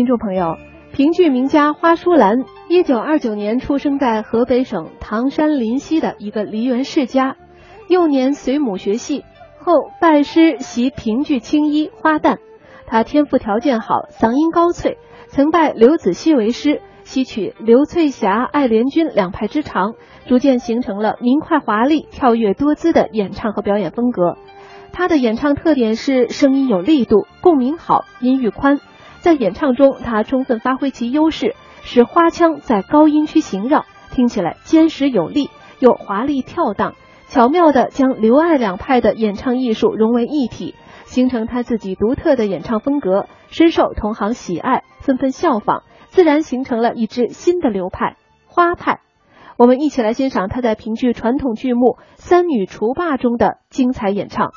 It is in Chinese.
听众朋友，评剧名家花淑兰，一九二九年出生在河北省唐山临溪的一个梨园世家，幼年随母学戏，后拜师习评剧青衣花旦。他天赋条件好，嗓音高脆，曾拜刘子熙为师，吸取刘翠霞、爱莲君两派之长，逐渐形成了明快华丽、跳跃多姿的演唱和表演风格。他的演唱特点是声音有力度，共鸣好，音域宽。在演唱中，他充分发挥其优势，使花腔在高音区萦绕，听起来坚实有力，又华丽跳荡，巧妙地将刘爱两派的演唱艺术融为一体，形成他自己独特的演唱风格，深受同行喜爱，纷纷效仿，自然形成了一支新的流派——花派。我们一起来欣赏他在评剧传统剧目《三女除霸》中的精彩演唱。